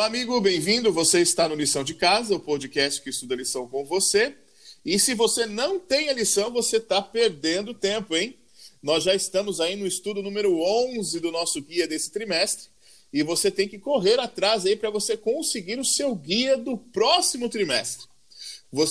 Olá, amigo, bem-vindo. Você está no Lição de Casa, o podcast que estuda lição com você. E se você não tem a lição, você está perdendo tempo, hein? Nós já estamos aí no estudo número 11 do nosso guia desse trimestre e você tem que correr atrás aí para você conseguir o seu guia do próximo trimestre.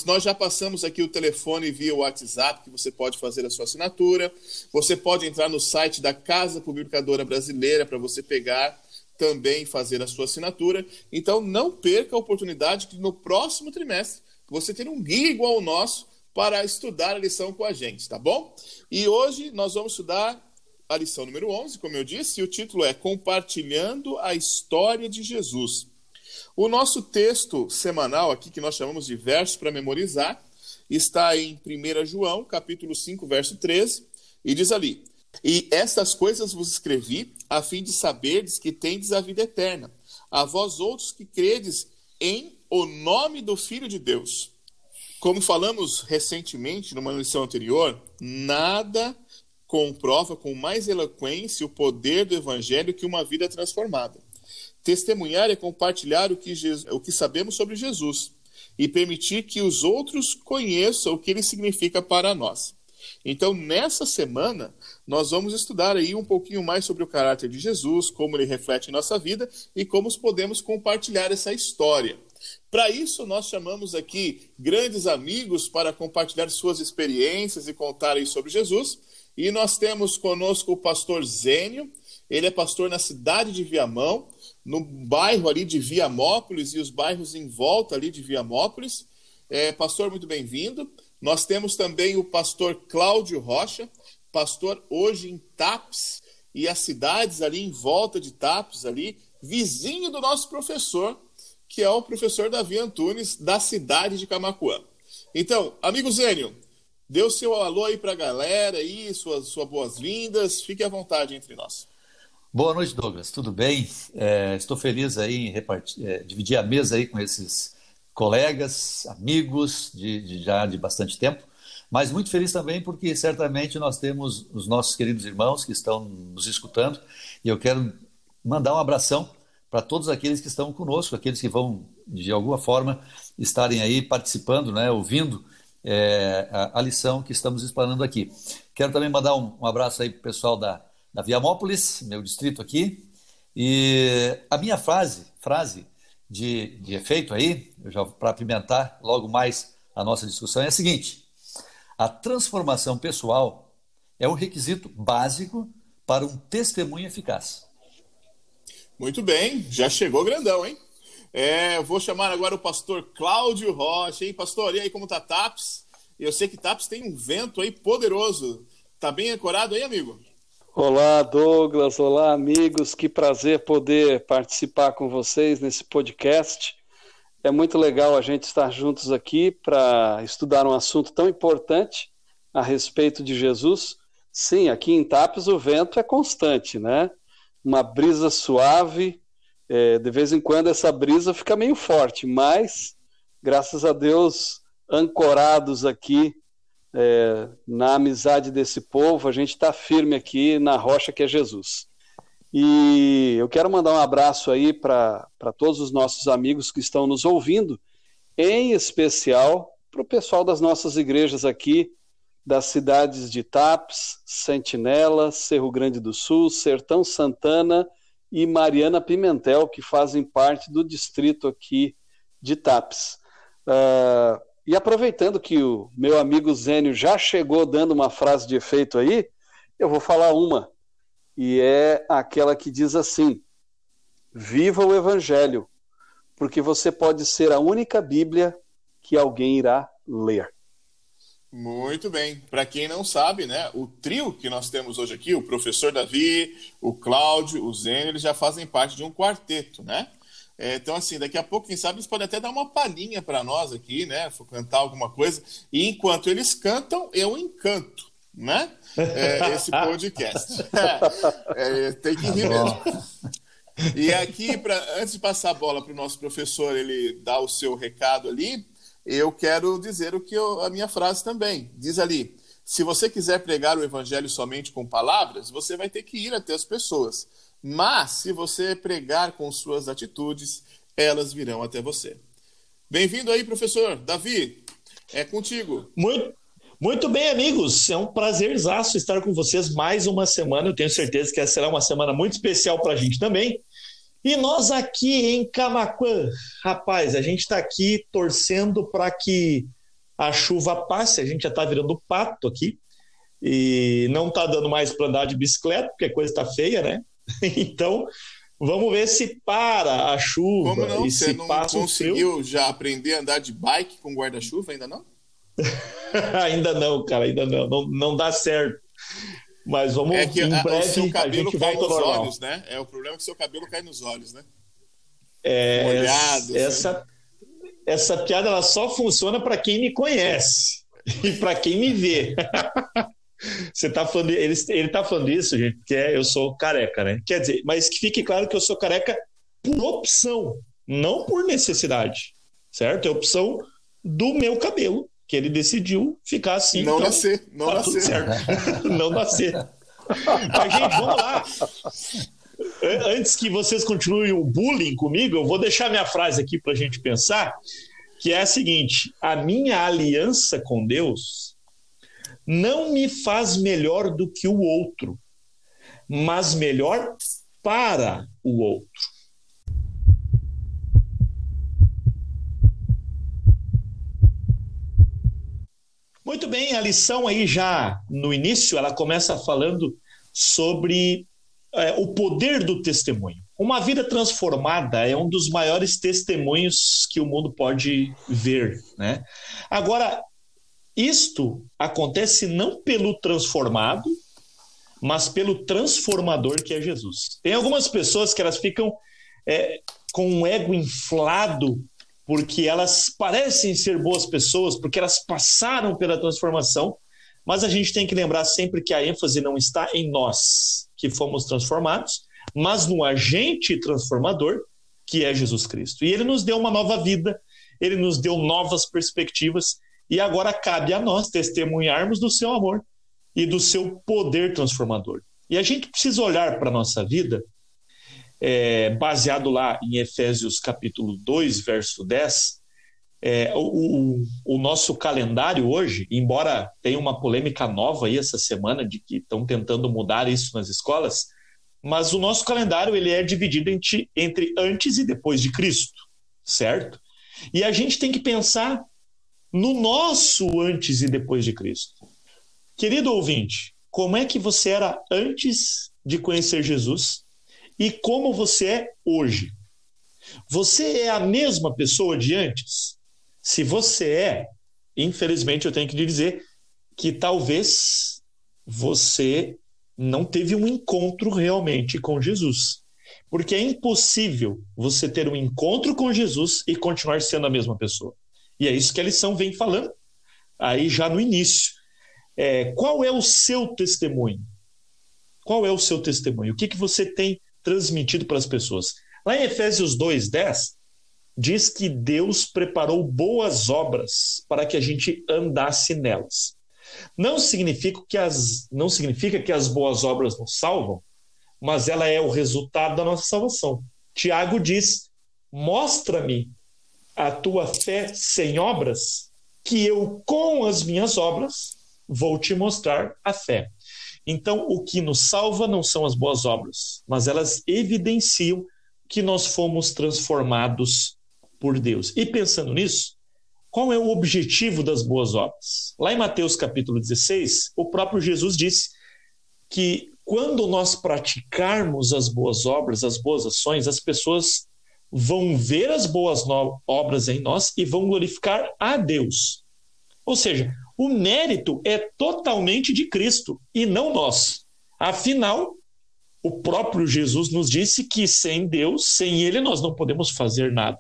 Nós já passamos aqui o telefone via WhatsApp, que você pode fazer a sua assinatura. Você pode entrar no site da Casa Publicadora Brasileira para você pegar também fazer a sua assinatura. Então não perca a oportunidade de no próximo trimestre você ter um guia igual ao nosso para estudar a lição com a gente, tá bom? E hoje nós vamos estudar a lição número 11, como eu disse, e o título é Compartilhando a História de Jesus. O nosso texto semanal aqui, que nós chamamos de versos para memorizar, está em 1 João, capítulo 5, verso 13, e diz ali: E estas coisas vos escrevi, a fim de saberdes que tendes a vida eterna, a vós outros que credes em o nome do Filho de Deus. Como falamos recentemente numa lição anterior, nada comprova com mais eloquência o poder do Evangelho que uma vida transformada. Testemunhar é compartilhar o que, Jesus, o que sabemos sobre Jesus e permitir que os outros conheçam o que ele significa para nós. Então, nessa semana, nós vamos estudar aí um pouquinho mais sobre o caráter de Jesus, como ele reflete em nossa vida e como podemos compartilhar essa história. Para isso, nós chamamos aqui grandes amigos para compartilhar suas experiências e contarem sobre Jesus. E nós temos conosco o pastor Zênio, ele é pastor na cidade de Viamão, no bairro ali de Viamópolis e os bairros em volta ali de Viamópolis. É, pastor, muito bem-vindo. Nós temos também o pastor Cláudio Rocha, pastor hoje em Tapes e as cidades ali em volta de Tapes, ali, vizinho do nosso professor, que é o professor Davi Antunes, da cidade de Camacuã. Então, amigo Zênio, Dê o seu alô aí para a galera aí, suas, suas boas-vindas. Fique à vontade entre nós. Boa noite, Douglas. Tudo bem? É, estou feliz aí em repartir, é, dividir a mesa aí com esses colegas, amigos de, de, já de bastante tempo, mas muito feliz também porque certamente nós temos os nossos queridos irmãos que estão nos escutando e eu quero mandar um abração para todos aqueles que estão conosco, aqueles que vão de alguma forma estarem aí participando, né, ouvindo é, a, a, lição que estamos explanando aqui. Quero também mandar um, um abraço aí para o pessoal da, da Viamópolis, meu distrito aqui. E a minha frase, frase de, de efeito aí, para apimentar logo mais a nossa discussão, é a seguinte: a transformação pessoal é um requisito básico para um testemunho eficaz. Muito bem, já chegou grandão, hein? É, vou chamar agora o pastor Cláudio Rocha, hein, pastor? E aí, como tá TAPS? Eu sei que TAPS tem um vento aí poderoso. Tá bem ancorado aí, amigo? Olá, Douglas. Olá, amigos. Que prazer poder participar com vocês nesse podcast. É muito legal a gente estar juntos aqui para estudar um assunto tão importante a respeito de Jesus. Sim, aqui em Tapes o vento é constante, né? Uma brisa suave, é, de vez em quando essa brisa fica meio forte, mas graças a Deus, ancorados aqui é, na amizade desse povo, a gente está firme aqui na rocha que é Jesus. E eu quero mandar um abraço aí para todos os nossos amigos que estão nos ouvindo, em especial para o pessoal das nossas igrejas aqui, das cidades de Tapes, Sentinela, Cerro Grande do Sul, Sertão Santana e Mariana Pimentel, que fazem parte do distrito aqui de Tapes. Uh, e aproveitando que o meu amigo Zênio já chegou dando uma frase de efeito aí, eu vou falar uma, e é aquela que diz assim: Viva o Evangelho, porque você pode ser a única Bíblia que alguém irá ler. Muito bem. Para quem não sabe, né, o trio que nós temos hoje aqui, o professor Davi, o Cláudio, o Zênio, eles já fazem parte de um quarteto, né? É, então, assim, daqui a pouco, quem sabe, eles podem até dar uma palhinha para nós aqui, né? Cantar alguma coisa. E enquanto eles cantam, eu encanto, né? É, esse podcast. É, é, tem que rir tá mesmo. E aqui, pra, antes de passar a bola para o nosso professor, ele dar o seu recado ali, eu quero dizer o que eu, a minha frase também. Diz ali: se você quiser pregar o evangelho somente com palavras, você vai ter que ir até as pessoas. Mas, se você pregar com suas atitudes, elas virão até você. Bem-vindo aí, professor. Davi, é contigo. Muito, muito bem, amigos. É um prazerzaço estar com vocês mais uma semana. Eu tenho certeza que essa será uma semana muito especial para a gente também. E nós aqui em Camacuã, rapaz, a gente está aqui torcendo para que a chuva passe. A gente já está virando pato aqui e não está dando mais para andar de bicicleta, porque a coisa está feia, né? Então, vamos ver se para a chuva Como não? e Você se não passa o conseguiu frio. já aprender a andar de bike com guarda-chuva ainda não? ainda não, cara, ainda não. Não, não dá certo. Mas vamos É que em a- o breve seu a cabelo gente cai nos normal. olhos, né? É o problema é que seu cabelo cai nos olhos, né? É, Molhados, essa, essa piada ela só funciona para quem me conhece e para quem me vê. Você tá falando, ele, ele tá falando isso, gente, porque eu sou careca, né? Quer dizer, mas que fique claro que eu sou careca por opção, não por necessidade, certo? É opção do meu cabelo, que ele decidiu ficar assim. não então nascer, não tá nascer. certo. não nascer. Mas, gente, vamos lá. An- Antes que vocês continuem o bullying comigo, eu vou deixar minha frase aqui para a gente pensar, que é a seguinte: a minha aliança com Deus não me faz melhor do que o outro, mas melhor para o outro. Muito bem, a lição aí já no início, ela começa falando sobre é, o poder do testemunho. Uma vida transformada é um dos maiores testemunhos que o mundo pode ver, né? Agora, isto acontece não pelo transformado, mas pelo transformador que é Jesus. Tem algumas pessoas que elas ficam é, com um ego inflado porque elas parecem ser boas pessoas, porque elas passaram pela transformação, mas a gente tem que lembrar sempre que a ênfase não está em nós, que fomos transformados, mas no agente transformador, que é Jesus Cristo. E ele nos deu uma nova vida, ele nos deu novas perspectivas, e agora cabe a nós testemunharmos do seu amor e do seu poder transformador. E a gente precisa olhar para a nossa vida é, baseado lá em Efésios capítulo 2, verso 10, é, o, o, o, nosso calendário hoje, embora tenha uma polêmica nova aí essa semana de que estão tentando mudar isso nas escolas, mas o nosso calendário ele é dividido entre, entre antes e depois de Cristo, certo? E a gente tem que pensar no nosso antes e depois de Cristo. Querido ouvinte, como é que você era antes de conhecer Jesus? e como você é hoje. Você é a mesma pessoa de antes? Se você é, infelizmente eu tenho que lhe dizer que talvez você não teve um encontro realmente com Jesus. Porque é impossível você ter um encontro com Jesus e continuar sendo a mesma pessoa. E é isso que a lição vem falando aí já no início. É, qual é o seu testemunho? Qual é o seu testemunho? O que, que você tem transmitido para as pessoas. Lá em Efésios 2:10 diz que Deus preparou boas obras para que a gente andasse nelas. Não significa que as não significa que as boas obras nos salvam, mas ela é o resultado da nossa salvação. Tiago diz: "Mostra-me a tua fé sem obras, que eu com as minhas obras vou te mostrar a fé." Então, o que nos salva não são as boas obras, mas elas evidenciam que nós fomos transformados por Deus. E pensando nisso, qual é o objetivo das boas obras? Lá em Mateus capítulo 16, o próprio Jesus disse que quando nós praticarmos as boas obras, as boas ações, as pessoas vão ver as boas obras em nós e vão glorificar a Deus. Ou seja, o mérito é totalmente de Cristo e não nós. Afinal, o próprio Jesus nos disse que sem Deus, sem Ele, nós não podemos fazer nada.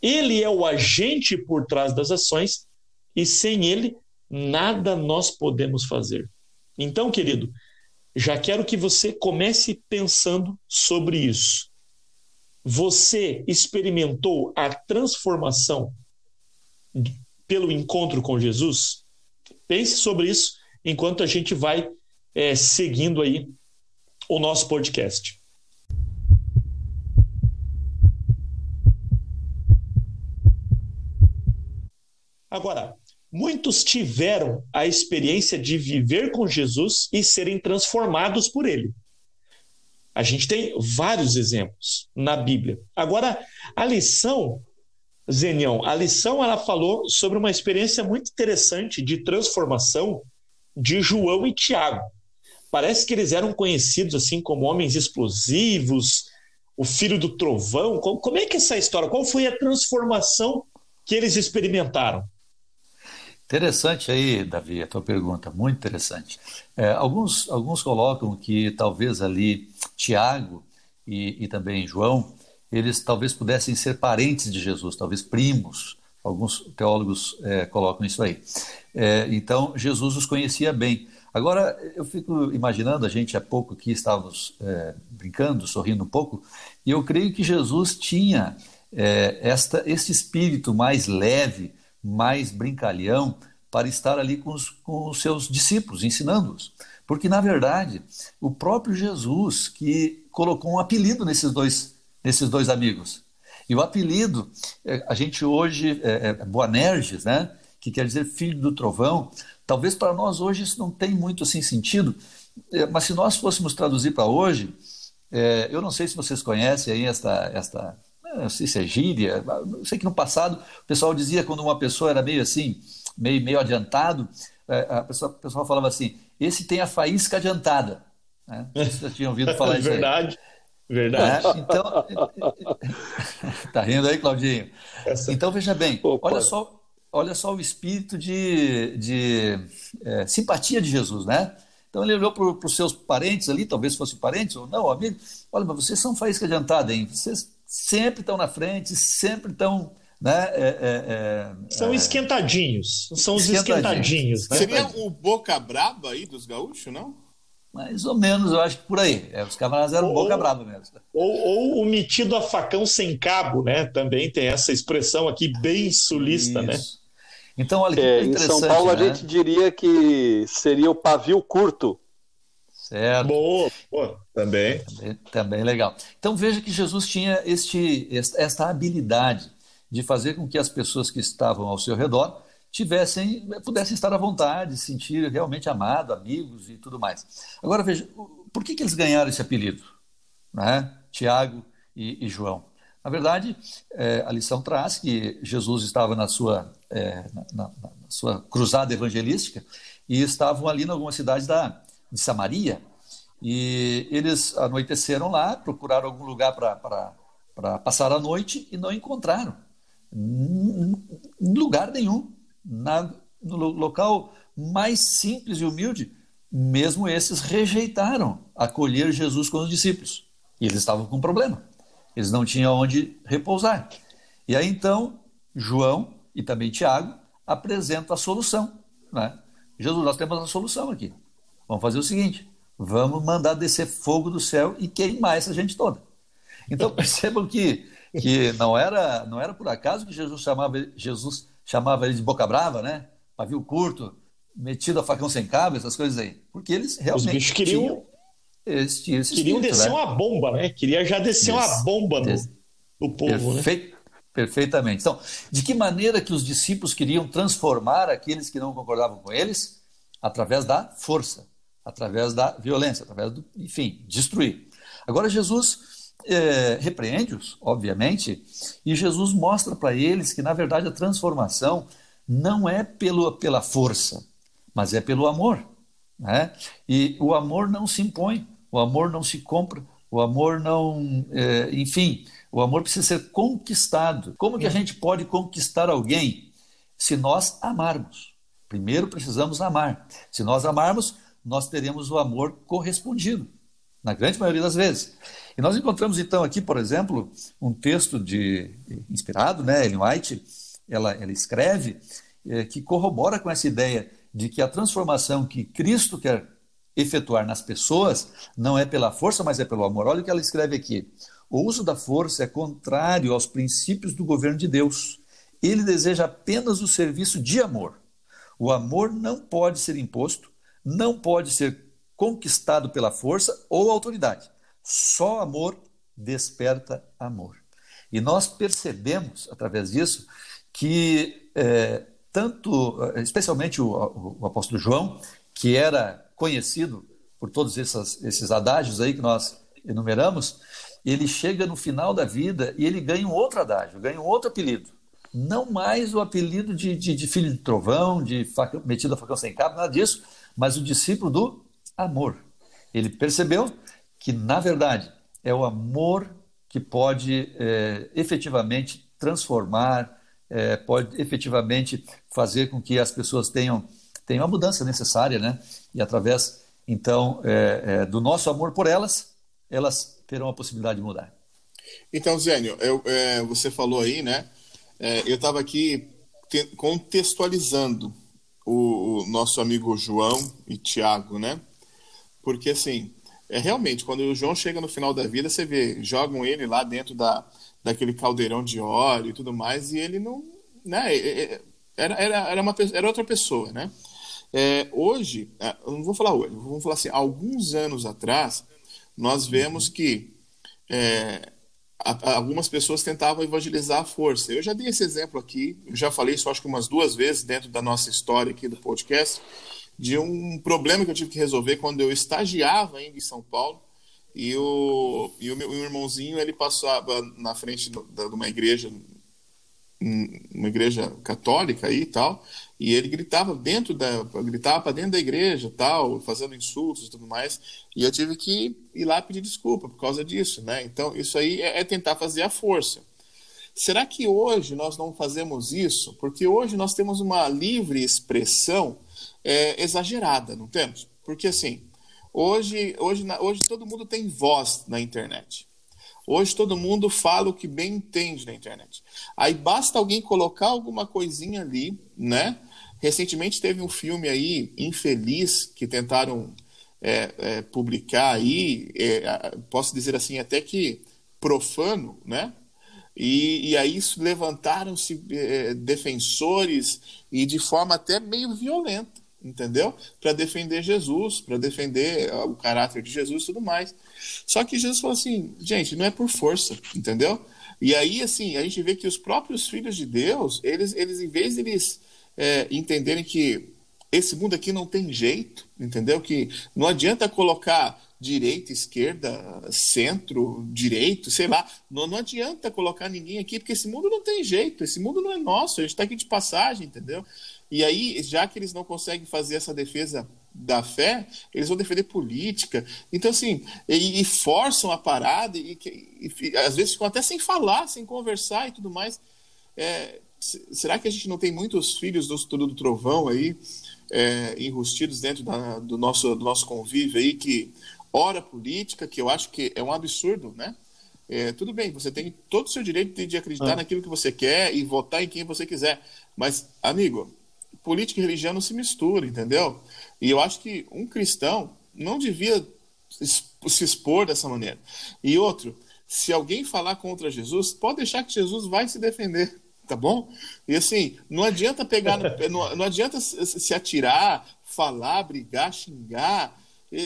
Ele é o agente por trás das ações e sem Ele, nada nós podemos fazer. Então, querido, já quero que você comece pensando sobre isso. Você experimentou a transformação pelo encontro com Jesus? Pense sobre isso enquanto a gente vai é, seguindo aí o nosso podcast. Agora, muitos tiveram a experiência de viver com Jesus e serem transformados por ele. A gente tem vários exemplos na Bíblia. Agora, a lição, Zenião, a lição ela falou sobre uma experiência muito interessante de transformação de João e Tiago. Parece que eles eram conhecidos assim como homens explosivos, o filho do trovão. Como é que é essa história? Qual foi a transformação que eles experimentaram? Interessante aí, Davi, a tua pergunta, muito interessante. É, alguns, alguns colocam que talvez ali Tiago e, e também João, eles talvez pudessem ser parentes de Jesus, talvez primos. Alguns teólogos é, colocam isso aí. É, então, Jesus os conhecia bem. Agora, eu fico imaginando, a gente há pouco aqui estávamos é, brincando, sorrindo um pouco, e eu creio que Jesus tinha é, esta, este espírito mais leve, mais brincalhão, para estar ali com os, com os seus discípulos, ensinando-os. Porque, na verdade, o próprio Jesus que colocou um apelido nesses dois, nesses dois amigos. E o apelido, é, a gente hoje, é, é Boanerges, né? que quer dizer filho do trovão, talvez para nós hoje isso não tem muito assim sentido, mas se nós fôssemos traduzir para hoje, é, eu não sei se vocês conhecem aí esta, esta não sei se é gíria, eu sei que no passado o pessoal dizia quando uma pessoa era meio assim, meio, meio adiantado, a pessoa, o pessoal falava assim, esse tem a faísca adiantada. Né? Vocês já tinham ouvido falar isso Verdade. Aí. Verdade. É, então, tá rindo aí, Claudinho? Essa... Então, veja bem, Opa. olha só, olha só o espírito de, de é, simpatia de Jesus, né? Então ele olhou para os seus parentes ali, talvez fossem parentes ou não, amigos. Olha, mas vocês são faísca adiantada, hein? Vocês sempre estão na frente, sempre estão. Né, é, é, é, são esquentadinhos. São os esquentadinhos. esquentadinhos né? Seria o Boca Braba aí dos gaúchos, não? Mais ou menos, eu acho que por aí. É, os camaradas eram ou, boca braba mesmo. Ou, ou, o metido a facão sem cabo, né? Também tem essa expressão aqui bem sulista, né? Isso. né? Então, olha que é, Em São Paulo né? a gente diria que seria o pavio curto. Certo. Boa, boa. Também. também. Também legal. Então veja que Jesus tinha este, esta habilidade de fazer com que as pessoas que estavam ao seu redor tivessem, pudessem estar à vontade, se sentir realmente amado, amigos e tudo mais. Agora veja, por que, que eles ganharam esse apelido? Né? Tiago e, e João. Na verdade, é, a lição traz que Jesus estava na sua, é, na, na, na, sua cruzada evangelística e estavam ali em alguma cidade da, de Samaria, e eles anoiteceram lá, procuraram algum lugar para passar a noite e não encontraram. Em lugar nenhum, na, no local mais simples e humilde, mesmo esses rejeitaram acolher Jesus com os discípulos. E eles estavam com um problema. Eles não tinham onde repousar. E aí então, João e também Tiago apresentam a solução. Né? Jesus, nós temos a solução aqui. Vamos fazer o seguinte: vamos mandar descer fogo do céu e queimar essa gente toda. Então percebam que, que não era não era por acaso que Jesus chamava Jesus chamava ele de boca brava, né? Pavio curto, metido a facão sem cabo, essas coisas aí, porque eles realmente Os bichos queriam tinham, eles tinham queriam espírito, descer né? uma bomba, né? Queria já descer Des, uma bomba no, des, no povo, né? Perfeitamente. Então, de que maneira que os discípulos queriam transformar aqueles que não concordavam com eles? Através da força através da violência, através do, enfim, destruir. Agora Jesus é, repreende-os, obviamente, e Jesus mostra para eles que, na verdade, a transformação não é pelo, pela força, mas é pelo amor. Né? E o amor não se impõe, o amor não se compra, o amor não. É, enfim, o amor precisa ser conquistado. Como que a gente pode conquistar alguém se nós amarmos? Primeiro precisamos amar. Se nós amarmos, nós teremos o amor correspondido, na grande maioria das vezes. E nós encontramos então aqui, por exemplo, um texto de inspirado, né, Ellen White, ela, ela escreve é, que corrobora com essa ideia de que a transformação que Cristo quer efetuar nas pessoas não é pela força, mas é pelo amor. Olha o que ela escreve aqui. O uso da força é contrário aos princípios do governo de Deus. Ele deseja apenas o serviço de amor. O amor não pode ser imposto, não pode ser conquistado pela força ou autoridade. Só amor desperta amor. E nós percebemos, através disso, que é, tanto, especialmente o, o, apóstolo João, que era conhecido por todos esses, esses adágios aí que nós enumeramos, ele chega no final da vida e ele ganha um outro adágio, ganha um outro apelido. Não mais o apelido de, de, de filho de trovão, de faca, metido a facão sem cabo, nada disso, mas o discípulo do amor. Ele percebeu que, na verdade, é o amor que pode é, efetivamente transformar, é, pode efetivamente fazer com que as pessoas tenham, tenham a mudança necessária, né? E através, então, é, é do nosso amor por elas, elas terão a possibilidade de mudar. Então, Zênio, eu, é, você falou aí, né? É, eu estava aqui te, contextualizando o, o, nosso amigo João e Tiago, né? Porque, assim, é realmente, quando o João chega no final da vida, você vê, jogam ele lá dentro da, daquele caldeirão de óleo e tudo mais, e ele não. Né, era, era, era, uma, era outra pessoa, né? É, hoje, é, não vou falar hoje, vamos falar assim, alguns anos atrás, nós vemos que é, algumas pessoas tentavam evangelizar a força. Eu já dei esse exemplo aqui, já falei isso acho que umas duas vezes dentro da nossa história aqui do podcast, de um problema que eu tive que resolver quando eu estagiava ainda em São Paulo. E o, e o meu irmãozinho ele passava na frente de uma igreja uma igreja católica aí e tal, e ele gritava dentro da gritava para dentro da igreja, tal, fazendo insultos e tudo mais, e eu tive que ir lá pedir desculpa por causa disso, né? Então, isso aí é, é tentar fazer a força. Será que hoje nós não fazemos isso? Porque hoje nós temos uma livre expressão é, exagerada, não temos? Porque assim, hoje, hoje, hoje todo mundo tem voz na internet. Hoje todo mundo fala o que bem entende na internet. Aí basta alguém colocar alguma coisinha ali, né? Recentemente teve um filme aí, Infeliz, que tentaram é, é, publicar aí, é, posso dizer assim, até que profano, né? E, e aí levantaram-se é, defensores e de forma até meio violenta entendeu? Para defender Jesus, para defender ah, o caráter de Jesus e tudo mais. Só que Jesus falou assim, gente, não é por força, entendeu? E aí, assim, a gente vê que os próprios filhos de Deus, eles, eles em vez de eles é, entenderem que esse mundo aqui não tem jeito, entendeu? Que não adianta colocar direita, esquerda, centro, direito, sei lá. Não, não adianta colocar ninguém aqui, porque esse mundo não tem jeito, esse mundo não é nosso, a gente está aqui de passagem, entendeu? E aí, já que eles não conseguem fazer essa defesa da fé, eles vão defender política. Então, assim, e, e forçam a parada, e, e, e, às vezes ficam até sem falar, sem conversar e tudo mais. É, será que a gente não tem muitos filhos do do trovão aí, é, enrustidos dentro da, do, nosso, do nosso convívio aí, que ora política, que eu acho que é um absurdo, né? É, tudo bem, você tem todo o seu direito de, de acreditar ah. naquilo que você quer e votar em quem você quiser. Mas, amigo, política e religião não se misturam, entendeu? E eu acho que um cristão não devia se expor dessa maneira. E outro, se alguém falar contra Jesus, pode deixar que Jesus vai se defender, tá bom? E assim, não adianta pegar, no, não, não adianta se atirar, falar, brigar, xingar,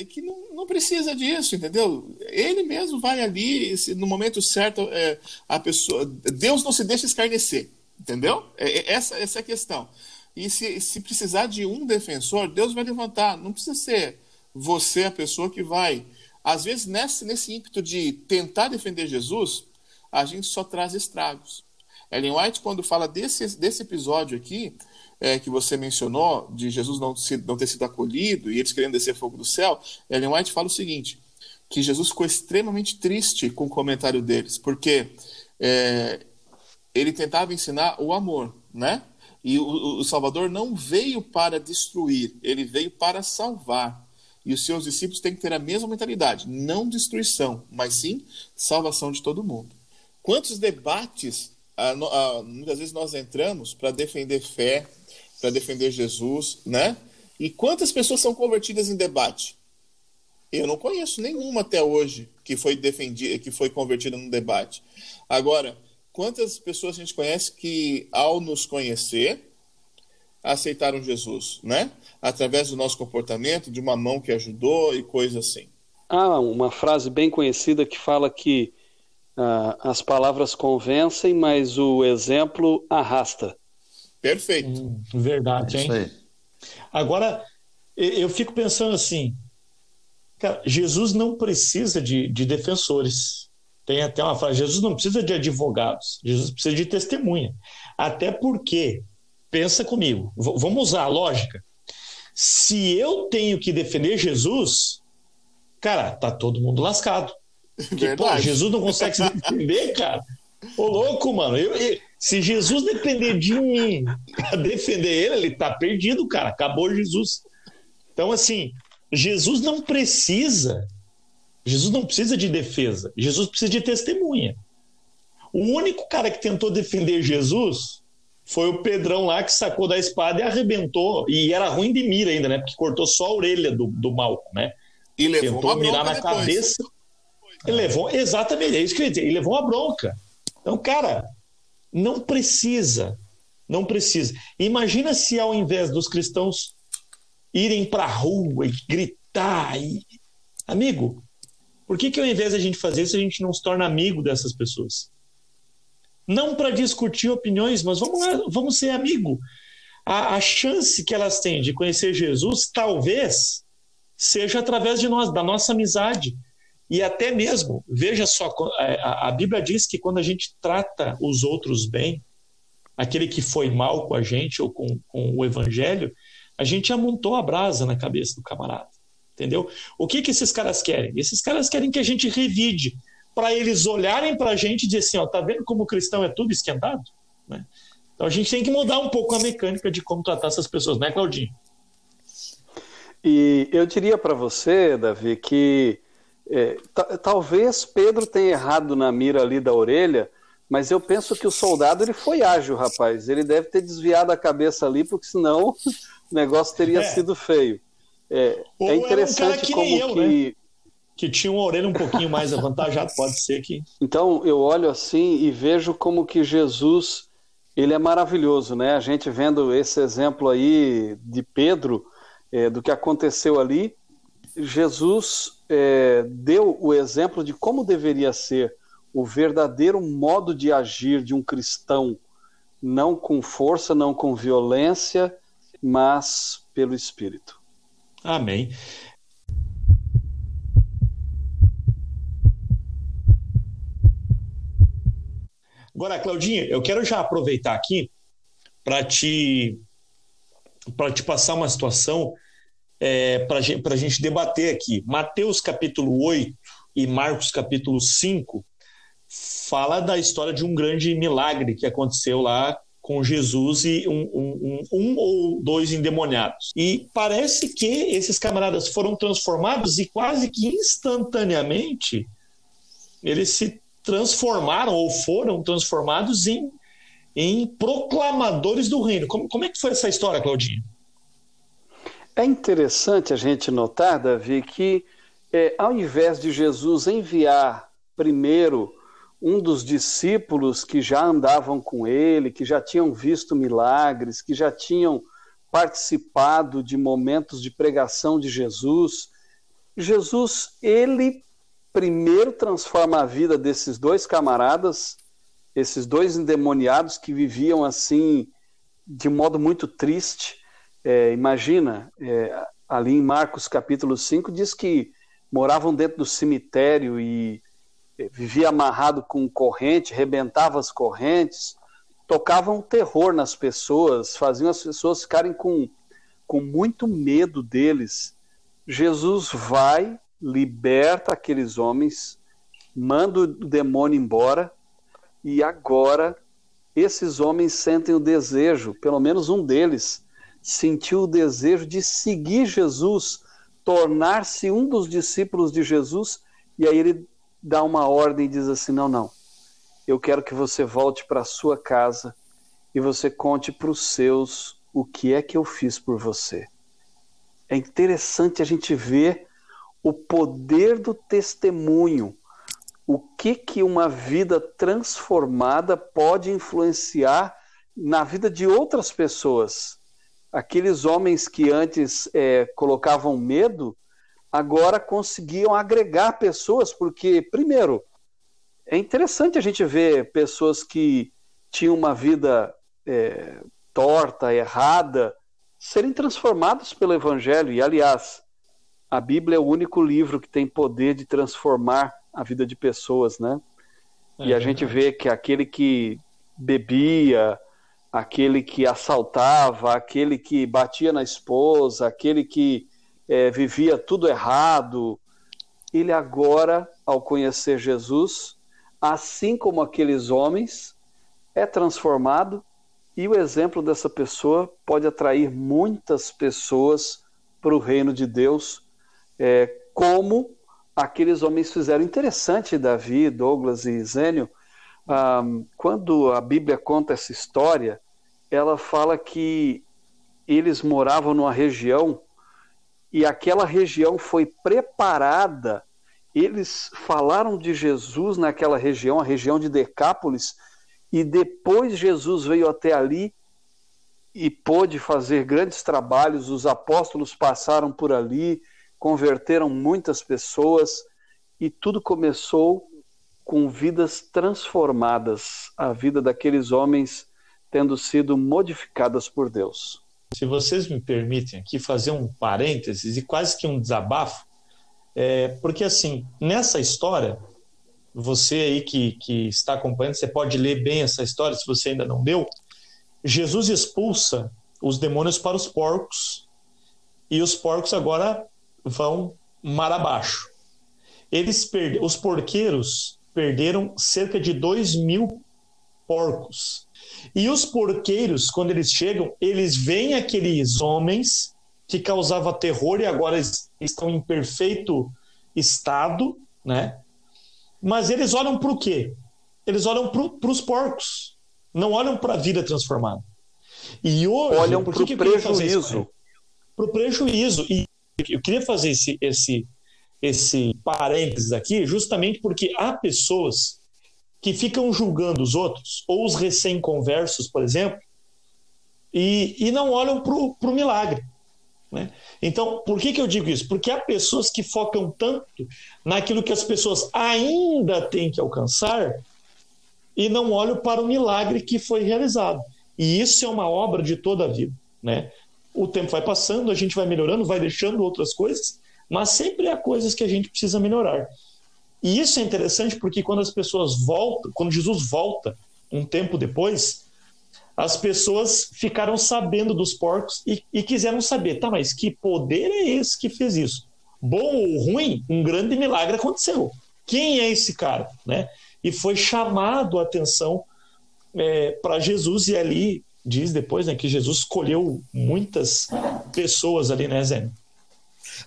que não, não precisa disso, entendeu? Ele mesmo vai ali, no momento certo, é, a pessoa, Deus não se deixa escarnecer, entendeu? É, é essa, essa é a questão. E se, se precisar de um defensor, Deus vai levantar. Não precisa ser você a pessoa que vai. Às vezes, nesse, nesse ímpeto de tentar defender Jesus, a gente só traz estragos. Ellen White, quando fala desse, desse episódio aqui, é, que você mencionou, de Jesus não, se, não ter sido acolhido e eles querendo descer fogo do céu, Ellen White fala o seguinte: que Jesus ficou extremamente triste com o comentário deles, porque é, ele tentava ensinar o amor, né? E o, o Salvador não veio para destruir, ele veio para salvar. E os seus discípulos têm que ter a mesma mentalidade, não destruição, mas sim salvação de todo mundo. Quantos debates ah, ah, muitas vezes nós entramos para defender fé, para defender Jesus, né? E quantas pessoas são convertidas em debate? Eu não conheço nenhuma até hoje que foi defendida, que foi convertida num debate. Agora, quantas pessoas a gente conhece que, ao nos conhecer, aceitaram Jesus, né? Através do nosso comportamento, de uma mão que ajudou e coisa assim. Ah, uma frase bem conhecida que fala que ah, as palavras convencem, mas o exemplo arrasta. Perfeito. Hum, verdade, é hein? Agora, eu fico pensando assim, cara, Jesus não precisa de, de defensores. Tem até uma frase: Jesus não precisa de advogados, Jesus precisa de testemunha. Até porque, pensa comigo, vamos usar a lógica. Se eu tenho que defender Jesus, cara, tá todo mundo lascado. Porque, pô, Jesus não consegue se defender, cara. Ô, louco, mano. Eu, eu, se Jesus depender de mim para defender ele, ele tá perdido, cara. Acabou Jesus. Então, assim, Jesus não precisa. Jesus não precisa de defesa. Jesus precisa de testemunha. O único cara que tentou defender Jesus foi o Pedrão lá que sacou da espada e arrebentou. E era ruim de mira ainda, né? Porque cortou só a orelha do, do Malco, né? E levou Tentou mirar na depois. cabeça. Ele levou, exatamente, é isso que eu ia dizer. Ele levou uma bronca. Então, cara, não precisa. Não precisa. Imagina se ao invés dos cristãos irem para a rua e gritar. E... Amigo, por que, que ao invés de a gente fazer isso, a gente não se torna amigo dessas pessoas? Não para discutir opiniões, mas vamos lá, vamos ser amigo. A, a, chance que elas têm de conhecer Jesus talvez seja através de nós, da nossa amizade. E até mesmo, veja só, é, a, a Bíblia diz que quando a gente trata os outros bem, aquele que foi mal com a gente ou com, com o evangelho, a gente amontou a brasa na cabeça do camarada. Entendeu? O que, que esses caras querem? Esses caras querem que a gente revide, para eles olharem para a gente e dizer assim: ó, tá vendo como o cristão é tudo esquentado? Né? Então a gente tem que mudar um pouco a mecânica de como tratar essas pessoas, né, Claudinho? E eu diria para você, Davi, que é, talvez Pedro tenha errado na mira ali da orelha, mas eu penso que o soldado ele foi ágil, rapaz. Ele deve ter desviado a cabeça ali, porque senão o negócio teria é. sido feio. É, é interessante um que como eu, que. Né? Que tinha uma orelha um pouquinho mais avantajada, pode ser que. Então eu olho assim e vejo como que Jesus ele é maravilhoso, né? A gente vendo esse exemplo aí de Pedro, é, do que aconteceu ali, Jesus é, deu o exemplo de como deveria ser o verdadeiro modo de agir de um cristão, não com força, não com violência, mas pelo Espírito. Amém. Agora, Claudinha, eu quero já aproveitar aqui para te para te passar uma situação é, para a gente debater aqui. Mateus capítulo 8 e Marcos capítulo 5 fala da história de um grande milagre que aconteceu lá com Jesus e um, um, um, um, ou dois endemoniados. E parece que esses camaradas foram transformados e quase que instantaneamente eles se transformaram ou foram transformados em, em proclamadores do reino. Como, como é que foi essa história, Claudinho? É interessante a gente notar, Davi, que é, ao invés de Jesus enviar primeiro um dos discípulos que já andavam com ele, que já tinham visto milagres, que já tinham participado de momentos de pregação de Jesus, Jesus, ele primeiro transforma a vida desses dois camaradas, esses dois endemoniados que viviam assim de modo muito triste, é, imagina, é, ali em Marcos capítulo 5, diz que moravam dentro do cemitério e vivia amarrado com corrente, rebentava as correntes, tocavam terror nas pessoas, faziam as pessoas ficarem com, com muito medo deles. Jesus vai, liberta aqueles homens, manda o demônio embora, e agora esses homens sentem o desejo, pelo menos um deles, sentiu o desejo de seguir Jesus, tornar-se um dos discípulos de Jesus, e aí ele dá uma ordem e diz assim: Não, não, eu quero que você volte para sua casa e você conte para os seus o que é que eu fiz por você. É interessante a gente ver o poder do testemunho, o que que uma vida transformada pode influenciar na vida de outras pessoas? Aqueles homens que antes é, colocavam medo, agora conseguiam agregar pessoas, porque, primeiro, é interessante a gente ver pessoas que tinham uma vida é, torta, errada, serem transformados pelo Evangelho. E, aliás, a Bíblia é o único livro que tem poder de transformar a vida de pessoas, né? É, e a gente vê que aquele que bebia, aquele que assaltava, aquele que batia na esposa, aquele que é, vivia tudo errado, ele agora, ao conhecer Jesus, assim como aqueles homens, é transformado e o exemplo dessa pessoa pode atrair muitas pessoas para o reino de Deus, é, como aqueles homens fizeram. Interessante, Davi, Douglas e Zênio, um, quando a Bíblia conta essa história, ela fala que eles moravam numa região e aquela região foi preparada. Eles falaram de Jesus naquela região, a região de Decápolis, e depois Jesus veio até ali e pôde fazer grandes trabalhos. Os apóstolos passaram por ali, converteram muitas pessoas e tudo começou com vidas transformadas, a vida daqueles homens tendo sido modificadas por Deus. Se vocês me permitem aqui fazer um parênteses e quase que um desabafo, é, porque assim, nessa história, você aí que, que está acompanhando, você pode ler bem essa história se você ainda não leu. Jesus expulsa os demônios para os porcos e os porcos agora vão mar abaixo. Eles perde... Os porqueiros perderam cerca de 2 mil porcos. E os porqueiros, quando eles chegam, eles veem aqueles homens que causavam terror e agora estão em perfeito estado, né? Mas eles olham para o quê? Eles olham para os porcos, não olham para a vida transformada. E hoje, olham para o prejuízo. Para o prejuízo. E eu queria fazer esse, esse, esse parênteses aqui, justamente porque há pessoas que ficam julgando os outros, ou os recém-conversos, por exemplo, e, e não olham para o milagre. Né? Então, por que, que eu digo isso? Porque há pessoas que focam tanto naquilo que as pessoas ainda têm que alcançar e não olham para o milagre que foi realizado. E isso é uma obra de toda a vida. Né? O tempo vai passando, a gente vai melhorando, vai deixando outras coisas, mas sempre há coisas que a gente precisa melhorar. E isso é interessante porque quando as pessoas voltam, quando Jesus volta um tempo depois, as pessoas ficaram sabendo dos porcos e, e, quiseram saber, tá, mas que poder é esse que fez isso? Bom ou ruim, um grande milagre aconteceu. Quem é esse cara? Né? E foi chamado a atenção é, para Jesus, e ali diz depois né, que Jesus escolheu muitas pessoas ali, né, Zé?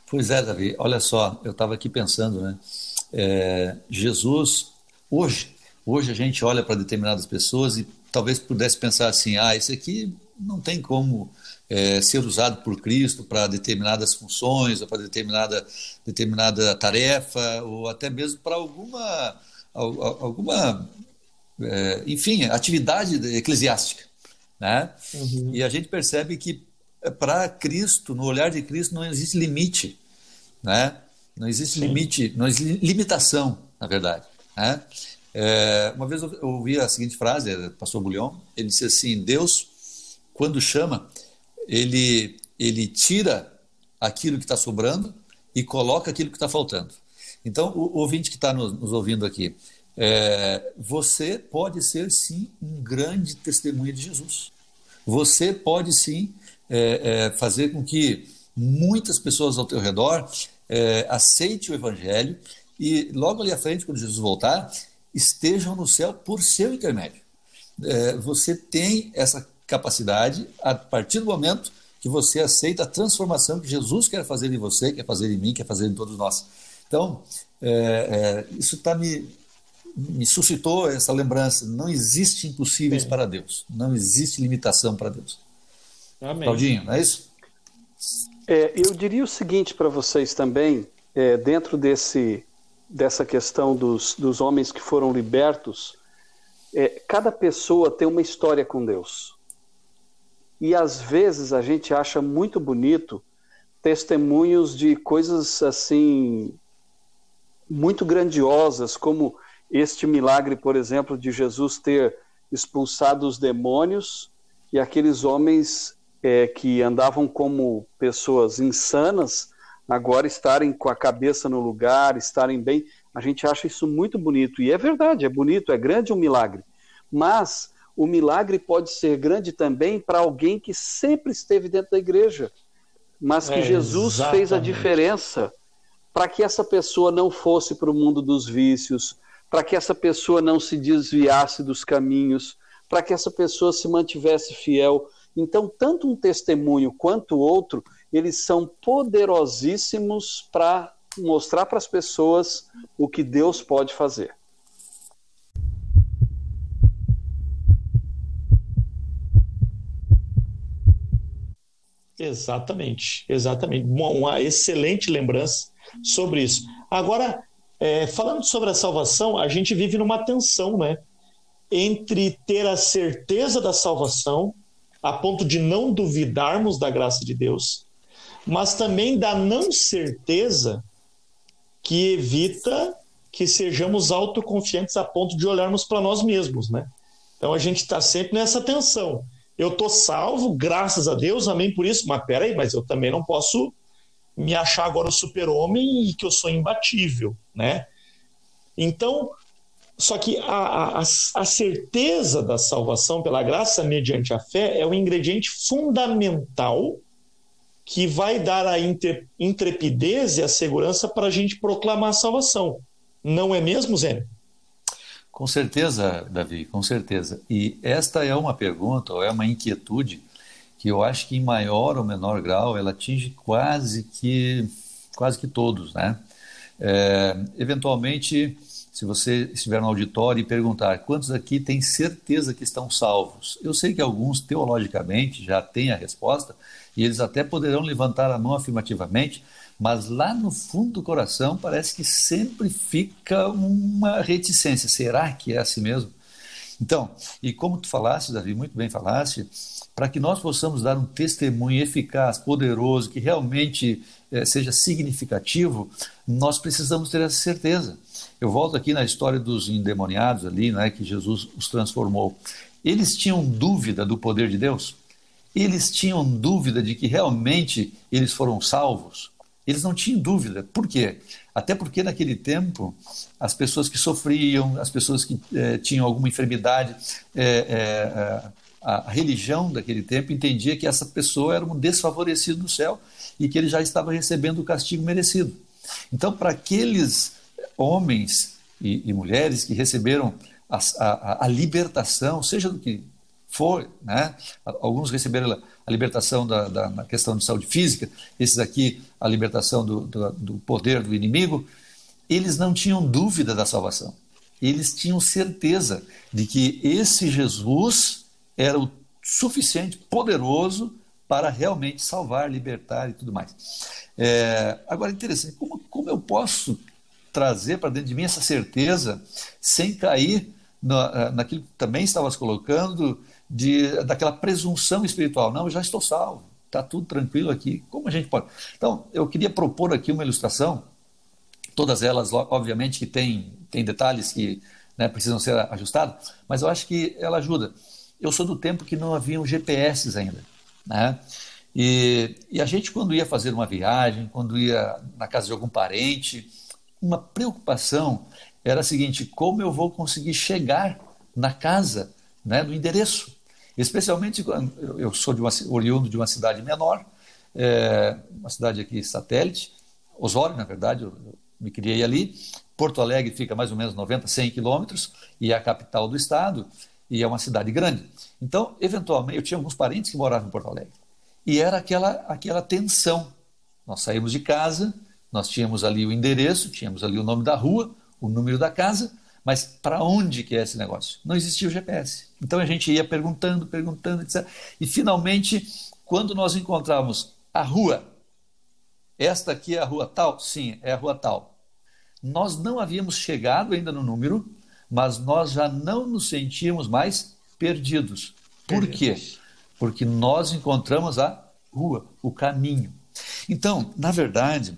Pois é, Davi, olha só, eu estava aqui pensando, né? É, Jesus, hoje, hoje a gente olha para determinadas pessoas e talvez pudesse pensar assim: ah, isso aqui não tem como é, ser usado por Cristo para determinadas funções, ou para determinada, determinada tarefa, ou até mesmo para alguma, alguma é, enfim, atividade eclesiástica. Né? Uhum. E a gente percebe que é, para Cristo, no olhar de Cristo, não existe limite. Né? Não existe Sim. limite, não existe limitação, na verdade. Né? É, uma vez eu ouvi a seguinte frase, é, pastor Bulhão, ele disse assim, Deus, quando chama, ele, ele tira aquilo que está sobrando e coloca aquilo que está faltando. Então, o, o ouvinte que está nos, nos, ouvindo aqui, é, você pode ser sim um grande testemunho de Jesus. Você pode sim é, é fazer com que muitas pessoas ao teu redor é, aceite o evangelho e logo ali à frente, quando Jesus voltar, estejam no céu por seu intermédio. É, você tem essa capacidade a partir do momento que você aceita a transformação que Jesus quer fazer em você, quer fazer em mim, quer fazer em todos nós. Então, é, é, isso tá me, me suscitou essa lembrança. Não existe impossíveis para Deus. Não existe limitação para Deus. Amém. Claudinho, não é isso? É, eu diria o seguinte para vocês também, é, dentro desse dessa questão dos, dos homens que foram libertos, é, cada pessoa tem uma história com Deus. E às vezes a gente acha muito bonito testemunhos de coisas assim muito grandiosas, como este milagre, por exemplo, de Jesus ter expulsado os demônios e aqueles homens é, que andavam como pessoas insanas agora estarem com a cabeça no lugar, estarem bem. A gente acha isso muito bonito. E é verdade, é bonito, é grande um milagre. Mas o milagre pode ser grande também para alguém que sempre esteve dentro da igreja, mas que é, Jesus exatamente. fez a diferença para que essa pessoa não fosse para o mundo dos vícios, para que essa pessoa não se desviasse dos caminhos, para que essa pessoa se mantivesse fiel. Então, tanto um testemunho quanto outro, eles são poderosíssimos para mostrar para as pessoas o que Deus pode fazer. Exatamente, exatamente. Uma, uma excelente lembrança sobre isso. Agora, é, falando sobre a salvação, a gente vive numa tensão, né? Entre ter a certeza da salvação, a ponto de não duvidarmos da graça de Deus, mas também da não certeza que evita que sejamos autoconfiantes a ponto de olharmos para nós mesmos, né? Então a gente está sempre nessa tensão. Eu tô salvo, graças a Deus, amém por isso. Mas peraí, mas eu também não posso me achar agora o super-homem e que eu sou imbatível, né? Então, só que a, a, a, certeza da salvação pela graça mediante a fé é o ingrediente fundamental que vai dar a intrepidez e a segurança para a gente proclamar a salvação. Não é mesmo, Zé? Com certeza, Davi, com certeza. E esta é uma pergunta, ou é uma inquietude que eu acho que em maior ou menor grau ela atinge quase que quase que todos, né? É, eventualmente, se você estiver no auditório e perguntar quantos aqui têm certeza que estão salvos, eu sei que alguns teologicamente já têm a resposta e eles até poderão levantar a mão afirmativamente, mas lá no fundo do coração parece que sempre fica uma reticência. Será que é assim mesmo? Então, e como tu falaste, Davi, muito bem falaste, para que nós possamos dar um testemunho eficaz, poderoso, que realmente eh, seja significativo, nós precisamos ter essa certeza. Eu volto aqui na história dos endemoniados ali, né, que Jesus os transformou. Eles tinham dúvida do poder de Deus? Eles tinham dúvida de que realmente eles foram salvos? Eles não tinham dúvida. Por quê? Até porque naquele tempo as pessoas que sofriam, as pessoas que eh, tinham alguma enfermidade, eh, eh, a religião daquele tempo entendia que essa pessoa era um desfavorecido no céu e que ele já estava recebendo o castigo merecido. Então, para aqueles homens e, e mulheres que receberam a, a, a, libertação, seja do que for, né? alguns receberam a libertação da, da, na questão de saúde física, esses aqui a libertação do, do, do poder do inimigo, eles não tinham dúvida da salvação. Eles tinham certeza de que esse Jesus era o suficiente, poderoso para realmente salvar, libertar e tudo mais. É, agora, interessante, como, como eu posso trazer para dentro de mim essa certeza sem cair na, naquilo que também estavas colocando, de, daquela presunção espiritual? Não, eu já estou salvo, está tudo tranquilo aqui. Como a gente pode? Então, eu queria propor aqui uma ilustração, todas elas, obviamente, que tem, tem detalhes que né, precisam ser ajustados, mas eu acho que ela ajuda. Eu sou do tempo que não haviam GPS ainda, né? E, e, a gente, quando ia fazer uma viagem, quando ia na casa de algum parente, uma preocupação era a seguinte: como eu vou conseguir chegar na casa, né, no endereço? Especialmente quando eu sou de uma, oriundo de uma cidade menor, é, uma cidade aqui satélite, Osório, na verdade, eu me criei ali. Porto Alegre fica mais ou menos 90, 100 quilômetros e é a capital do estado e é uma cidade grande. Então, eventualmente, eu tinha alguns parentes que moravam em Porto Alegre. E era aquela, aquela tensão. Nós saímos de casa, nós tínhamos ali o endereço, tínhamos ali o nome da rua, o número da casa, mas para onde que é esse negócio? Não existia o GPS. Então a gente ia perguntando, perguntando, etc. E finalmente, quando nós encontramos a rua, esta aqui é a rua tal? Sim, é a rua tal. Nós não havíamos chegado ainda no número, mas nós já não nos sentíamos mais perdidos. Por quê? Porque nós encontramos a rua, o caminho. Então, na verdade,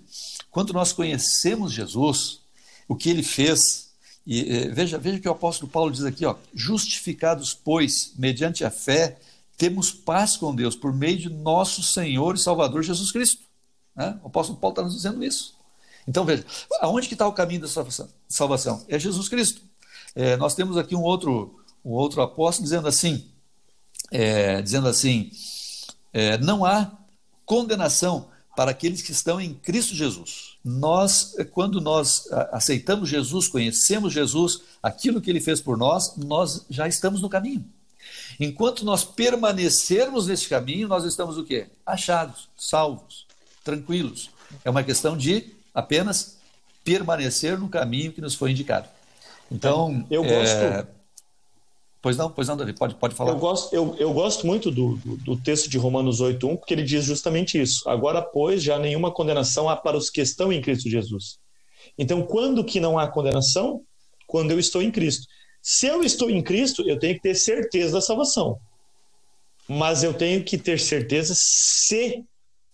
quando nós conhecemos Jesus, o que ele fez, e, veja, veja que o apóstolo Paulo diz aqui, ó, justificados, pois, mediante a fé, temos paz com Deus por meio de nosso Senhor e Salvador Jesus Cristo. Né? O apóstolo Paulo está nos dizendo isso. Então veja, aonde que está o caminho da salvação? É Jesus Cristo. É, nós temos aqui um outro, um outro apóstolo dizendo assim, é, dizendo assim, é, não há condenação para aqueles que estão em Cristo Jesus. Nós, quando nós aceitamos Jesus, conhecemos Jesus, aquilo que ele fez por nós, nós já estamos no caminho. Enquanto nós permanecermos nesse caminho, nós estamos o quê? Achados, salvos, tranquilos. É uma questão de apenas permanecer no caminho que nos foi indicado. Então, eu gosto. É... Pois não, pois não, Davi, pode, pode falar. Eu gosto, eu, eu gosto muito do, do, do texto de Romanos 8.1, porque ele diz justamente isso. Agora, pois, já nenhuma condenação há para os que estão em Cristo Jesus. Então, quando que não há condenação? Quando eu estou em Cristo. Se eu estou em Cristo, eu tenho que ter certeza da salvação. Mas eu tenho que ter certeza se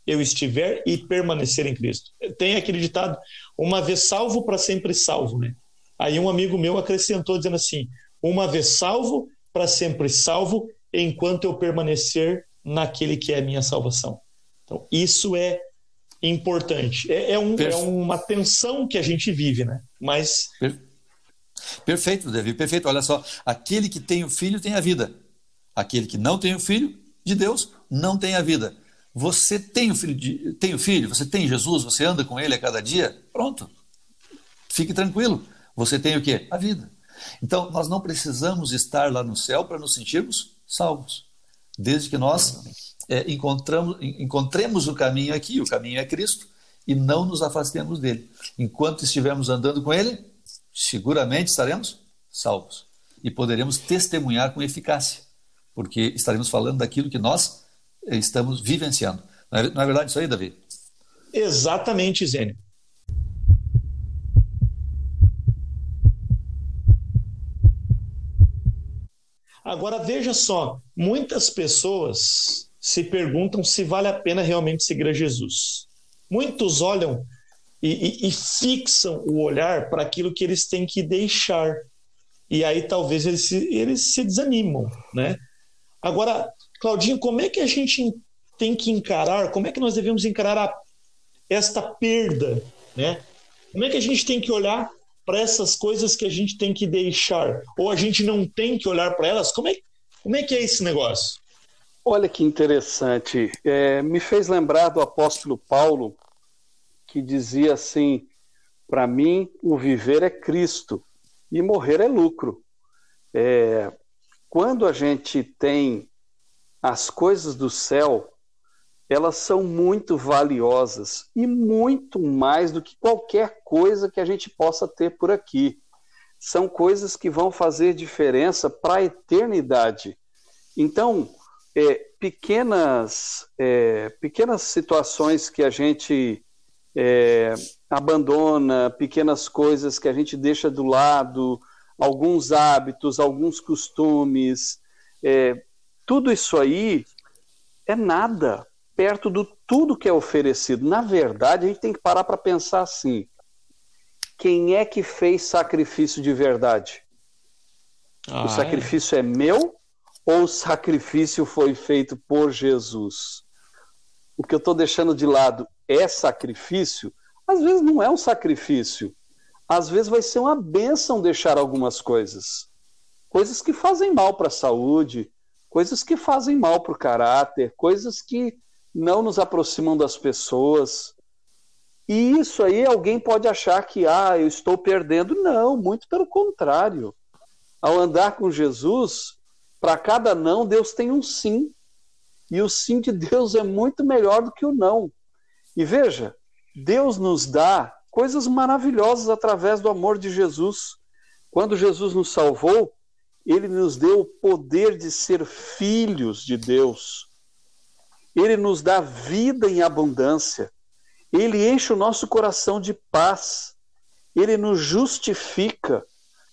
eu estiver e permanecer em Cristo. Tem aquele ditado, uma vez salvo, para sempre salvo, né? Aí um amigo meu acrescentou dizendo assim: uma vez salvo, para sempre salvo, enquanto eu permanecer naquele que é a minha salvação. Então, isso é importante. É, é, um, é uma tensão que a gente vive, né? Mas. Perfeito, Davi, perfeito. Olha só, aquele que tem o filho tem a vida. Aquele que não tem o filho de Deus não tem a vida. Você tem o filho, de, tem o filho, você tem Jesus, você anda com ele a cada dia, pronto. Fique tranquilo. Você tem o quê? A vida. Então, nós não precisamos estar lá no céu para nos sentirmos salvos, desde que nós é, encontramos, encontremos o caminho aqui, o caminho é Cristo, e não nos afastemos dele. Enquanto estivermos andando com ele, seguramente estaremos salvos e poderemos testemunhar com eficácia, porque estaremos falando daquilo que nós estamos vivenciando. Não é, não é verdade isso aí, Davi? Exatamente, Zênio. Agora veja só, muitas pessoas se perguntam se vale a pena realmente seguir a Jesus. Muitos olham e, e, e fixam o olhar para aquilo que eles têm que deixar. E aí talvez eles se, eles se desanimam, né? Agora, Claudinho, como é que a gente tem que encarar, como é que nós devemos encarar a, esta perda, né? Como é que a gente tem que olhar para essas coisas que a gente tem que deixar? Ou a gente não tem que olhar para elas? Como é, como é que é esse negócio? Olha que interessante. É, me fez lembrar do apóstolo Paulo, que dizia assim: para mim, o viver é Cristo e morrer é lucro. É, quando a gente tem as coisas do céu, elas são muito valiosas e muito mais do que qualquer coisa que a gente possa ter por aqui. São coisas que vão fazer diferença para a eternidade. Então, é, pequenas, é, pequenas situações que a gente é, abandona, pequenas coisas que a gente deixa do lado, alguns hábitos, alguns costumes, é, tudo isso aí é nada perto do tudo que é oferecido. Na verdade, a gente tem que parar para pensar assim: quem é que fez sacrifício de verdade? Ah, o é? sacrifício é. é meu ou o sacrifício foi feito por Jesus? O que eu estou deixando de lado é sacrifício? Às vezes não é um sacrifício. Às vezes vai ser uma bênção deixar algumas coisas. Coisas que fazem mal para a saúde, coisas que fazem mal para o caráter, coisas que não nos aproximam das pessoas. E isso aí alguém pode achar que, ah, eu estou perdendo. Não, muito pelo contrário. Ao andar com Jesus, para cada não, Deus tem um sim. E o sim de Deus é muito melhor do que o não. E veja, Deus nos dá coisas maravilhosas através do amor de Jesus. Quando Jesus nos salvou, ele nos deu o poder de ser filhos de Deus. Ele nos dá vida em abundância. Ele enche o nosso coração de paz. Ele nos justifica,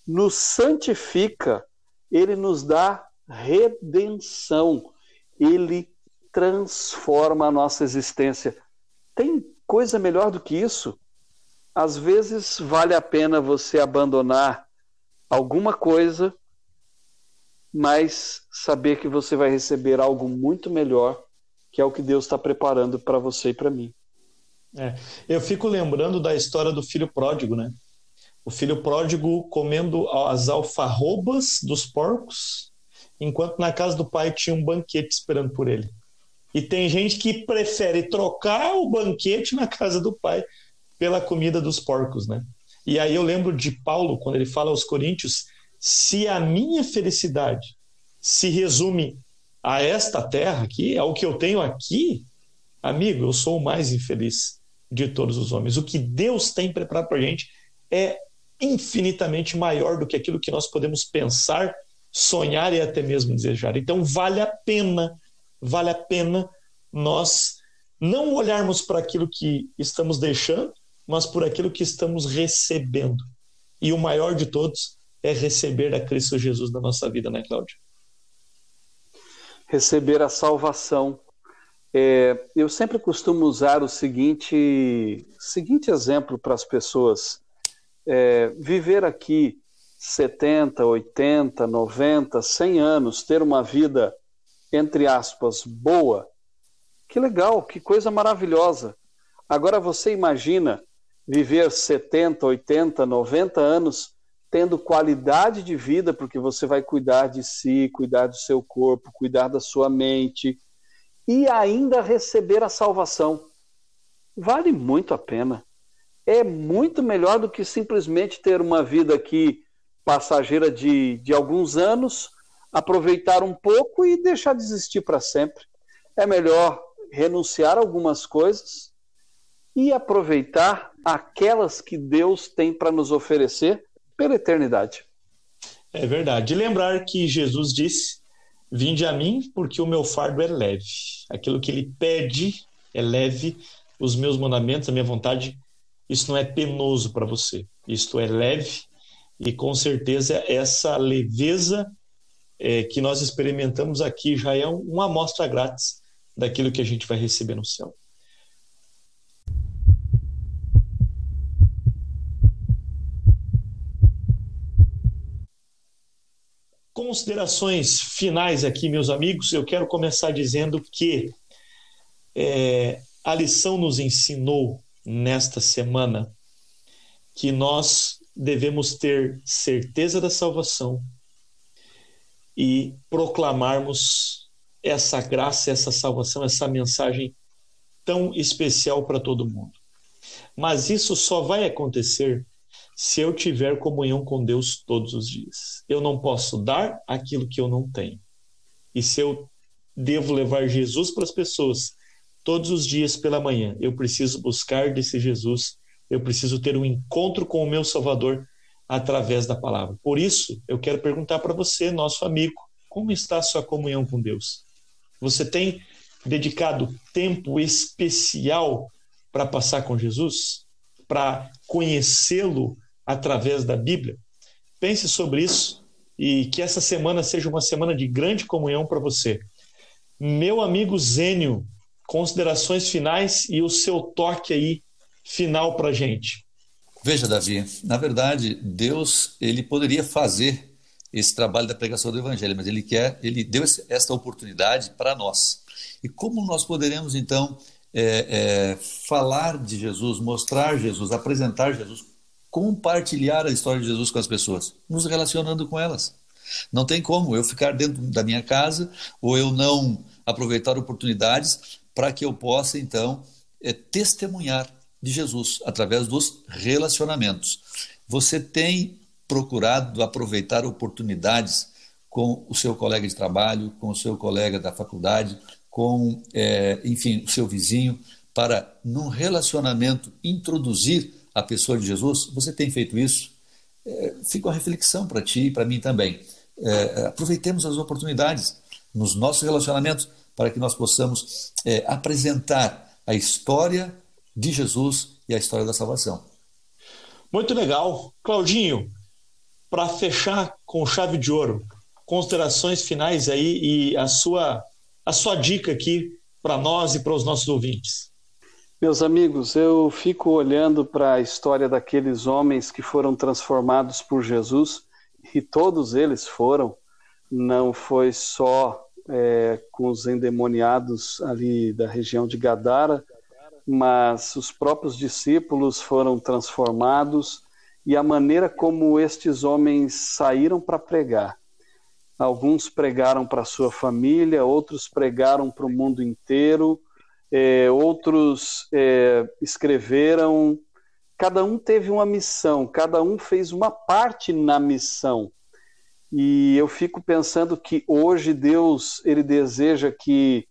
nos santifica. Ele nos dá redenção. Ele transforma a nossa existência. Tem coisa melhor do que isso? Às vezes vale a pena você abandonar alguma coisa mas saber que você vai receber algo muito melhor, que é o que Deus está preparando para você e para mim. É, eu fico lembrando da história do filho pródigo, né? O filho pródigo comendo as alfarrobas dos porcos, enquanto na casa do pai tinha um banquete esperando por ele. E tem gente que prefere trocar o banquete na casa do pai pela comida dos porcos, né? E aí eu lembro de Paulo, quando ele fala aos Coríntios: se a minha felicidade se resume a esta terra aqui, ao que eu tenho aqui, amigo, eu sou o mais infeliz de todos os homens. O que Deus tem preparado para a gente é infinitamente maior do que aquilo que nós podemos pensar, sonhar e até mesmo desejar. Então vale a pena, vale a pena nós não olharmos para aquilo que estamos deixando, mas por aquilo que estamos recebendo. E o maior de todos é receber a Cristo Jesus na nossa vida, né, Cláudio? Receber a salvação. É, eu sempre costumo usar o seguinte, seguinte exemplo para as pessoas é, viver aqui 70, 80, 90, 100 anos, ter uma vida, entre aspas, boa, que legal, que coisa maravilhosa. Agora você imagina viver 70, 80, 90 anos tendo qualidade de vida, porque você vai cuidar de si, cuidar do seu corpo, cuidar da sua mente e ainda receber a salvação. Vale muito a pena é muito melhor do que simplesmente ter uma vida aqui passageira de, de alguns anos, aproveitar um pouco e deixar de existir para sempre. É melhor renunciar a algumas coisas e aproveitar aquelas que Deus tem para nos oferecer pela eternidade. É verdade. E lembrar que Jesus disse: Vinde a mim, porque o meu fardo é leve. Aquilo que ele pede é leve, os meus mandamentos, a minha vontade isso não é penoso para você. Isto é leve e com certeza essa leveza é, que nós experimentamos aqui já é uma amostra grátis daquilo que a gente vai receber no céu. Considerações finais aqui, meus amigos. Eu quero começar dizendo que é, a lição nos ensinou nesta semana que nós devemos ter certeza da salvação e proclamarmos essa graça, essa salvação, essa mensagem tão especial para todo mundo. Mas isso só vai acontecer se eu tiver comunhão com Deus todos os dias. Eu não posso dar aquilo que eu não tenho. E se eu devo levar Jesus para as pessoas todos os dias pela manhã. Eu preciso buscar desse Jesus, eu preciso ter um encontro com o meu Salvador através da palavra. Por isso, eu quero perguntar para você, nosso amigo, como está a sua comunhão com Deus? Você tem dedicado tempo especial para passar com Jesus? Para conhecê-lo através da Bíblia? Pense sobre isso e que essa semana seja uma semana de grande comunhão para você. Meu amigo Zênio, considerações finais e o seu toque aí final para gente. Veja, Davi, na verdade, Deus ele poderia fazer esse trabalho da pregação do Evangelho, mas ele quer, ele deu esta oportunidade para nós. E como nós poderemos então é, é, falar de Jesus, mostrar Jesus, apresentar Jesus, compartilhar a história de Jesus com as pessoas, nos relacionando com elas. Não tem como eu ficar dentro da minha casa ou eu não aproveitar oportunidades para que eu possa, então, é, testemunhar de Jesus através dos relacionamentos. Você tem procurado aproveitar oportunidades com o seu colega de trabalho, com o seu colega da faculdade, com, é, enfim, o seu vizinho, para, num relacionamento, introduzir a pessoa de Jesus? Você tem feito isso? É, fica uma reflexão para ti e para mim também. É, aproveitemos as oportunidades nos nossos relacionamentos para que nós possamos é, apresentar a história de Jesus e a história da salvação. Muito legal. Claudinho, para fechar com chave de ouro, considerações finais aí e a sua, a sua dica aqui para nós e para os nossos ouvintes. Meus amigos, eu fico olhando para a história daqueles homens que foram transformados por Jesus, e todos eles foram, não foi só é, com os endemoniados ali da região de Gadara, mas os próprios discípulos foram transformados e a maneira como estes homens saíram para pregar. Alguns pregaram para sua família, outros pregaram para o mundo inteiro, é, outros é, escreveram. Cada um teve uma missão, cada um fez uma parte na missão. E eu fico pensando que hoje Deus ele deseja que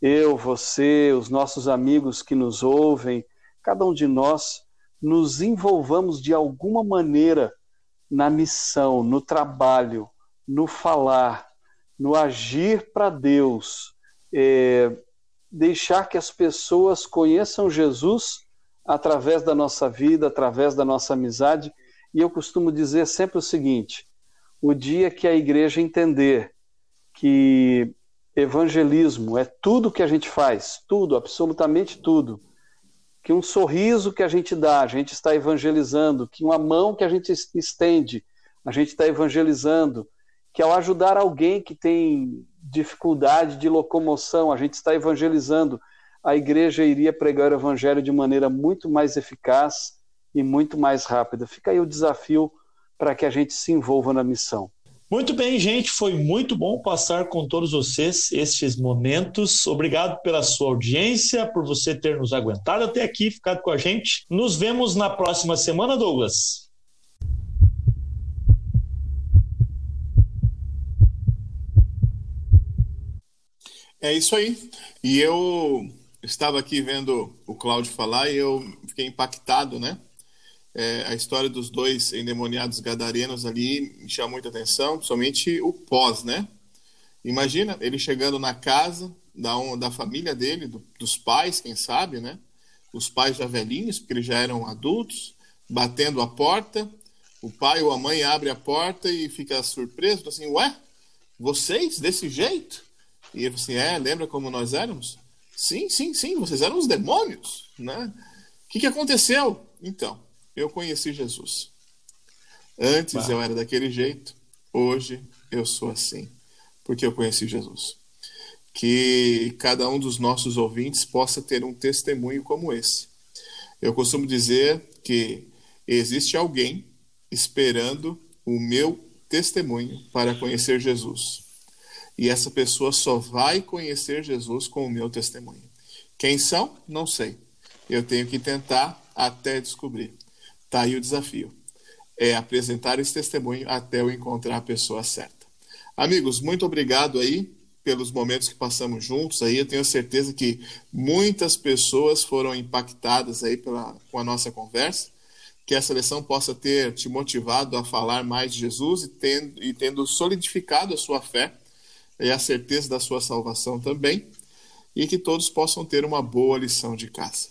eu, você, os nossos amigos que nos ouvem, cada um de nós nos envolvamos de alguma maneira na missão, no trabalho, no falar, no agir para Deus, é, deixar que as pessoas conheçam Jesus através da nossa vida, através da nossa amizade. E eu costumo dizer sempre o seguinte: o dia que a igreja entender que evangelismo é tudo que a gente faz, tudo, absolutamente tudo, que um sorriso que a gente dá, a gente está evangelizando, que uma mão que a gente estende, a gente está evangelizando, que ao ajudar alguém que tem dificuldade de locomoção, a gente está evangelizando, a igreja iria pregar o evangelho de maneira muito mais eficaz e muito mais rápida. Fica aí o desafio para que a gente se envolva na missão. Muito bem, gente, foi muito bom passar com todos vocês estes momentos. Obrigado pela sua audiência, por você ter nos aguentado até aqui, ficado com a gente. Nos vemos na próxima semana, Douglas. É isso aí. E eu estava aqui vendo o Cláudio falar e eu fiquei impactado, né? é, a história dos dois endemoniados gadarenos ali me chama muita atenção, principalmente o pós, né? Imagina ele chegando na casa da, da família dele, do, dos pais, quem sabe, né? Os pais já velhinhos, porque eles já eram adultos, batendo a porta. O pai ou a mãe abre a porta e fica surpreso, assim, ué, vocês desse jeito? E ele assim, é, lembra como nós éramos? Sim, sim, sim, vocês eram os demônios, né? O que, que aconteceu? Então, eu conheci Jesus. Antes bah. eu era daquele jeito, hoje eu sou assim, porque eu conheci Jesus. Que cada um dos nossos ouvintes possa ter um testemunho como esse. Eu costumo dizer que existe alguém esperando o meu testemunho para conhecer Jesus. E essa pessoa só vai conhecer Jesus com o meu testemunho. Quem são? Não sei. Eu tenho que tentar até descobrir. Tá aí o desafio. É apresentar esse testemunho até eu encontrar a pessoa certa. Amigos, muito obrigado aí pelos momentos que passamos juntos aí. Eu tenho certeza que muitas pessoas foram impactadas aí pela, com a nossa conversa. Que essa lição possa ter te motivado a falar mais de Jesus e tendo, e tendo solidificado a sua fé e a certeza da sua salvação também. E que todos possam ter uma boa lição de casa.